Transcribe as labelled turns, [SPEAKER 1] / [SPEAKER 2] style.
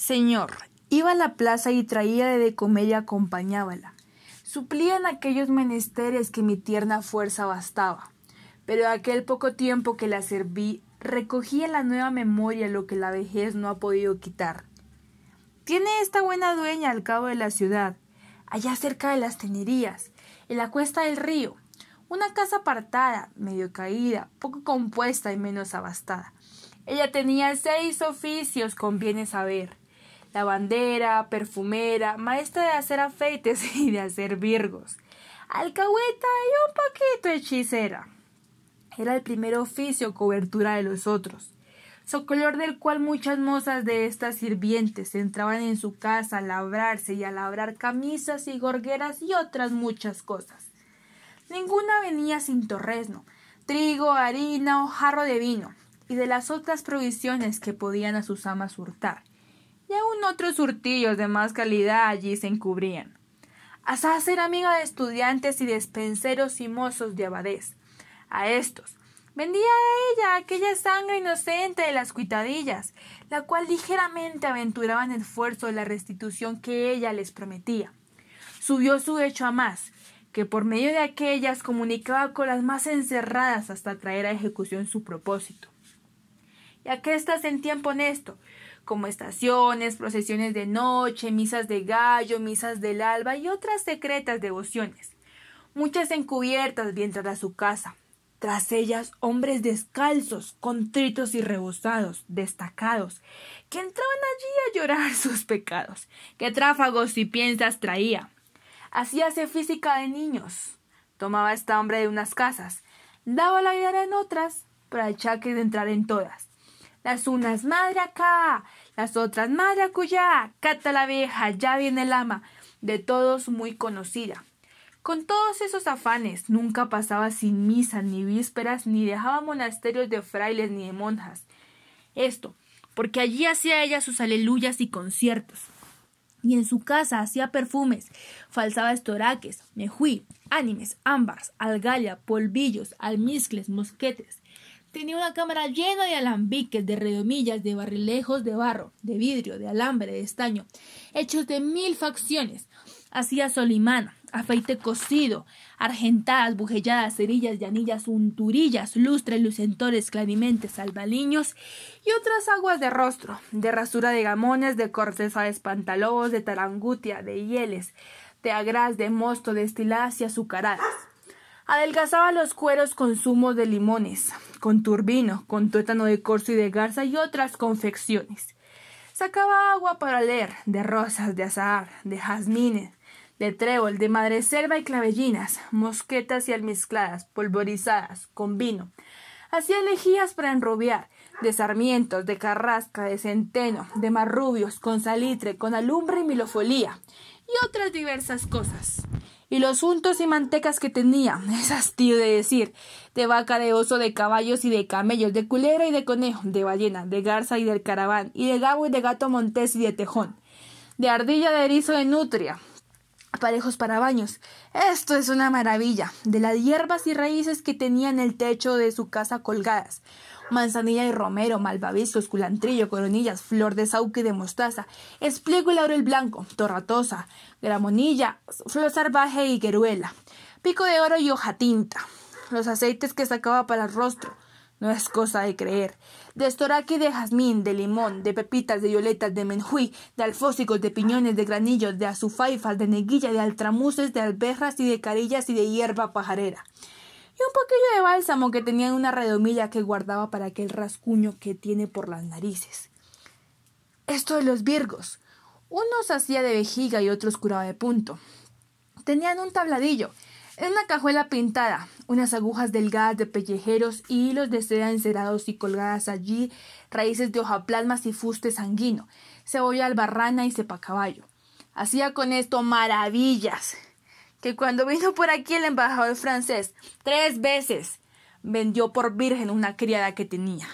[SPEAKER 1] Señor, iba a la plaza y traía de comer y acompañábala. Suplían aquellos menesteres que mi tierna fuerza bastaba. Pero aquel poco tiempo que la serví, recogí en la nueva memoria lo que la vejez no ha podido quitar. Tiene esta buena dueña al cabo de la ciudad, allá cerca de las tenerías, en la cuesta del río, una casa apartada, medio caída, poco compuesta y menos abastada. Ella tenía seis oficios, conviene saber lavandera, perfumera, maestra de hacer afeites y de hacer virgos, alcahueta y un poquito hechicera. Era el primer oficio cobertura de los otros, socolor del cual muchas mozas de estas sirvientes entraban en su casa a labrarse y a labrar camisas y gorgueras y otras muchas cosas. Ninguna venía sin torresno, trigo, harina o jarro de vino, y de las otras provisiones que podían a sus amas hurtar y aún otros surtillos de más calidad allí se encubrían. Asaz era amiga de estudiantes y despenseros y mozos de abadés. A estos vendía a ella aquella sangre inocente de las cuitadillas, la cual ligeramente aventuraba en el esfuerzo de la restitución que ella les prometía. Subió su hecho a más, que por medio de aquellas comunicaba con las más encerradas hasta traer a ejecución su propósito. Y aquestas en tiempo honesto, como estaciones, procesiones de noche, misas de gallo, misas del alba y otras secretas devociones. Muchas encubiertas bien tras su casa. Tras ellas, hombres descalzos, contritos y rebosados, destacados, que entraban allí a llorar sus pecados, que tráfagos y piensas traía. Hacíase física de niños. Tomaba esta hombre de unas casas, daba la vida en otras, para achaque de entrar en todas las unas madre acá, las otras madre acullá, cata la vieja, ya viene el ama, de todos muy conocida. Con todos esos afanes, nunca pasaba sin misa, ni vísperas, ni dejaba monasterios de frailes ni de monjas. Esto, porque allí hacía ella sus aleluyas y conciertos. Y en su casa hacía perfumes, falsaba estoraques, mejuí, ánimes, ámbars, algalla, polvillos, almizcles, mosquetes, Tenía una cámara llena de alambiques, de redomillas, de barrilejos de barro, de vidrio, de alambre, de estaño, hechos de mil facciones. Hacía solimán, afeite cocido, argentadas, bujelladas, cerillas, llanillas, unturillas, lustres, lucentores, clarimentes, albaliños y otras aguas de rostro, de rasura de gamones, de corteza de espantalobos, de tarangutia, de hieles, de agras, de mosto, destiladas y azucaradas. Adelgazaba los cueros con zumo de limones, con turbino, con tuétano de corzo y de garza y otras confecciones. Sacaba agua para leer, de rosas, de azahar, de jazmines, de trébol, de madreselva y clavellinas, mosquetas y almizcladas, polvorizadas, con vino. Hacía lejías para enrubiar, de sarmientos, de carrasca, de centeno, de marrubios, con salitre, con alumbre y milofolía, y otras diversas cosas y los untos y mantecas que tenía, es hastío de decir, de vaca, de oso, de caballos y de camellos, de culera y de conejo, de ballena, de garza y del caraván, y de gabo y de gato montés y de tejón, de ardilla, de erizo, de nutria, aparejos para baños. Esto es una maravilla, de las hierbas y raíces que tenía en el techo de su casa colgadas, manzanilla y romero, malvaviscos, culantrillo, coronillas, flor de sauque y de mostaza, espliego y laurel blanco, torratosa, gramonilla, flor salvaje y gueruela, pico de oro y hoja tinta, los aceites que sacaba para el rostro, no es cosa de creer. De estoraque de jazmín, de limón, de pepitas, de violetas, de menjuí, de alfósicos, de piñones, de granillos, de azufaifas, de neguilla, de altramuces, de alberras y de carillas y de hierba pajarera y un poquillo de bálsamo que tenía en una redomilla que guardaba para aquel rascuño que tiene por las narices. Esto de los virgos. Unos hacía de vejiga y otros curaba de punto. Tenían un tabladillo, en una cajuela pintada, unas agujas delgadas de pellejeros y hilos de seda encerados y colgadas allí, raíces de hojaplasmas y fuste sanguino, cebolla albarrana y cepa caballo. Hacía con esto maravillas que cuando vino por aquí el embajador francés tres veces vendió por virgen una criada que tenía.